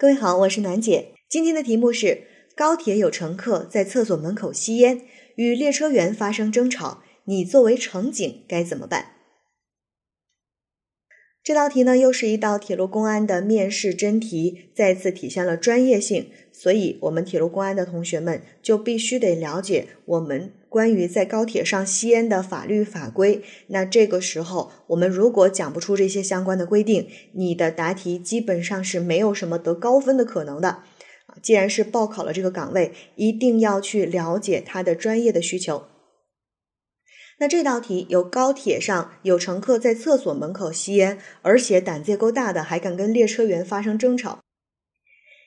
各位好，我是楠姐。今天的题目是：高铁有乘客在厕所门口吸烟，与列车员发生争吵，你作为乘警该怎么办？这道题呢，又是一道铁路公安的面试真题，再次体现了专业性。所以，我们铁路公安的同学们就必须得了解我们关于在高铁上吸烟的法律法规。那这个时候，我们如果讲不出这些相关的规定，你的答题基本上是没有什么得高分的可能的。既然是报考了这个岗位，一定要去了解他的专业的需求。那这道题有高铁上有乘客在厕所门口吸烟，而且胆子也够大的，还敢跟列车员发生争吵。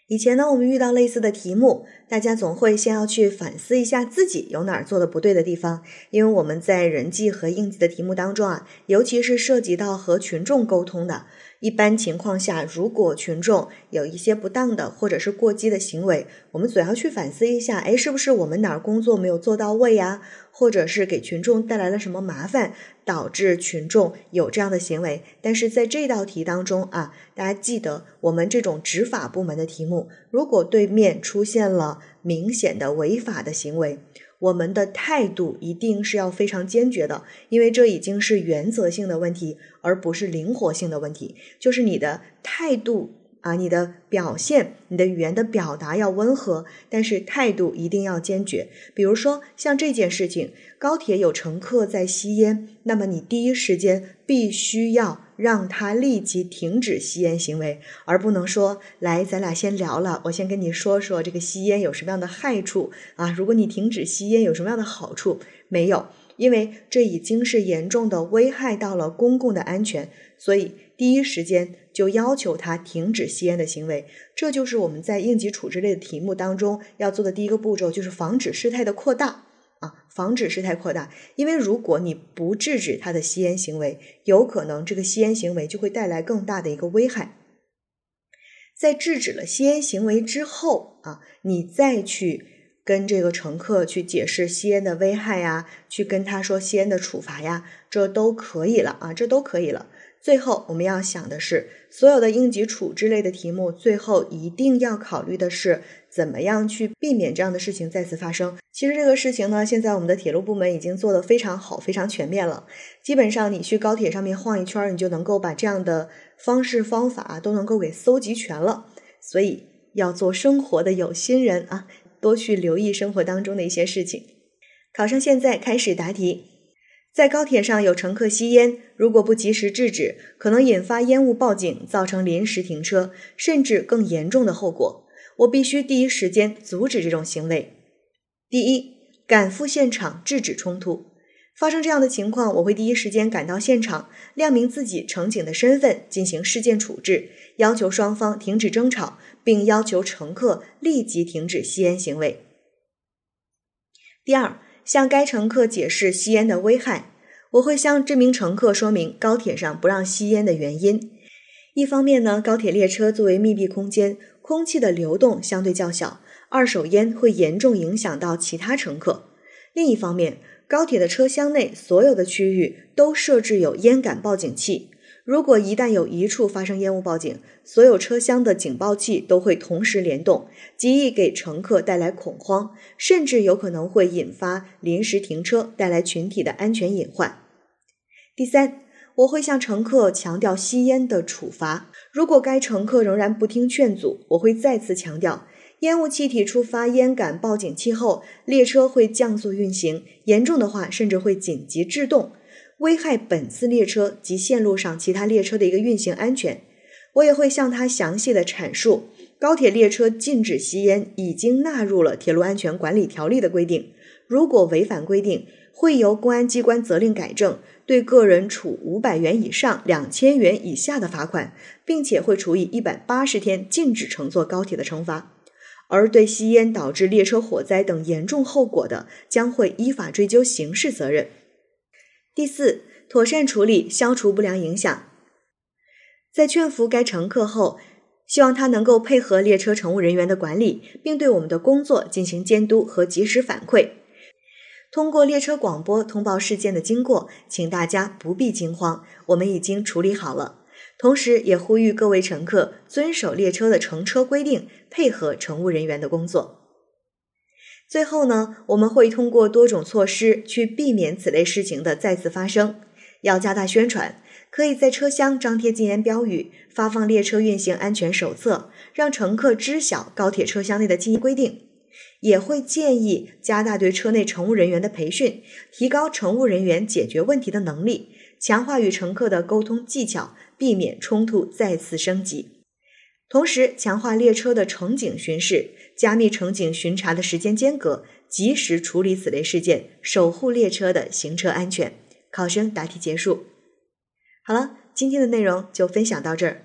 以前呢，我们遇到类似的题目，大家总会先要去反思一下自己有哪儿做的不对的地方，因为我们在人际和应急的题目当中啊，尤其是涉及到和群众沟通的。一般情况下，如果群众有一些不当的或者是过激的行为，我们总要去反思一下，哎，是不是我们哪儿工作没有做到位呀？或者是给群众带来了什么麻烦，导致群众有这样的行为？但是在这道题当中啊，大家记得，我们这种执法部门的题目，如果对面出现了明显的违法的行为，我们的态度一定是要非常坚决的，因为这已经是原则性的问题，而不是灵活性的问题。就是你的态度啊，你的表现，你的语言的表达要温和，但是态度一定要坚决。比如说像这件事情，高铁有乘客在吸烟，那么你第一时间必须要。让他立即停止吸烟行为，而不能说来，咱俩先聊了，我先跟你说说这个吸烟有什么样的害处啊？如果你停止吸烟，有什么样的好处？没有，因为这已经是严重的危害到了公共的安全，所以第一时间就要求他停止吸烟的行为。这就是我们在应急处置类的题目当中要做的第一个步骤，就是防止事态的扩大。啊，防止事态扩大，因为如果你不制止他的吸烟行为，有可能这个吸烟行为就会带来更大的一个危害。在制止了吸烟行为之后啊，你再去跟这个乘客去解释吸烟的危害呀，去跟他说吸烟的处罚呀，这都可以了啊，这都可以了。最后我们要想的是，所有的应急处置类的题目，最后一定要考虑的是怎么样去避免这样的事情再次发生。其实这个事情呢，现在我们的铁路部门已经做得非常好、非常全面了。基本上你去高铁上面晃一圈，你就能够把这样的方式方法都能够给搜集全了。所以要做生活的有心人啊，多去留意生活当中的一些事情。考生现在开始答题。在高铁上有乘客吸烟，如果不及时制止，可能引发烟雾报警，造成临时停车，甚至更严重的后果。我必须第一时间阻止这种行为。第一，赶赴现场制止冲突。发生这样的情况，我会第一时间赶到现场，亮明自己乘警的身份，进行事件处置，要求双方停止争吵，并要求乘客立即停止吸烟行为。第二。向该乘客解释吸烟的危害，我会向这名乘客说明高铁上不让吸烟的原因。一方面呢，高铁列车作为密闭空间，空气的流动相对较小，二手烟会严重影响到其他乘客；另一方面，高铁的车厢内所有的区域都设置有烟感报警器。如果一旦有一处发生烟雾报警，所有车厢的警报器都会同时联动，极易给乘客带来恐慌，甚至有可能会引发临时停车，带来群体的安全隐患。第三，我会向乘客强调吸烟的处罚。如果该乘客仍然不听劝阻，我会再次强调，烟雾气体触发烟感报警器后，列车会降速运行，严重的话甚至会紧急制动。危害本次列车及线路上其他列车的一个运行安全，我也会向他详细的阐述，高铁列车禁止吸烟已经纳入了《铁路安全管理条例》的规定，如果违反规定，会由公安机关责令改正，对个人处五百元以上两千元以下的罚款，并且会处以一百八十天禁止乘坐高铁的惩罚，而对吸烟导致列车火灾等严重后果的，将会依法追究刑事责任。第四，妥善处理，消除不良影响。在劝服该乘客后，希望他能够配合列车乘务人员的管理，并对我们的工作进行监督和及时反馈。通过列车广播通报事件的经过，请大家不必惊慌，我们已经处理好了。同时也呼吁各位乘客遵守列车的乘车规定，配合乘务人员的工作。最后呢，我们会通过多种措施去避免此类事情的再次发生。要加大宣传，可以在车厢张贴禁言标语，发放列车运行安全手册，让乘客知晓高铁车厢内的禁烟规定。也会建议加大对车内乘务人员的培训，提高乘务人员解决问题的能力，强化与乘客的沟通技巧，避免冲突再次升级。同时，强化列车的乘警巡视，加密乘警巡查的时间间隔，及时处理此类事件，守护列车的行车安全。考生答题结束。好了，今天的内容就分享到这儿。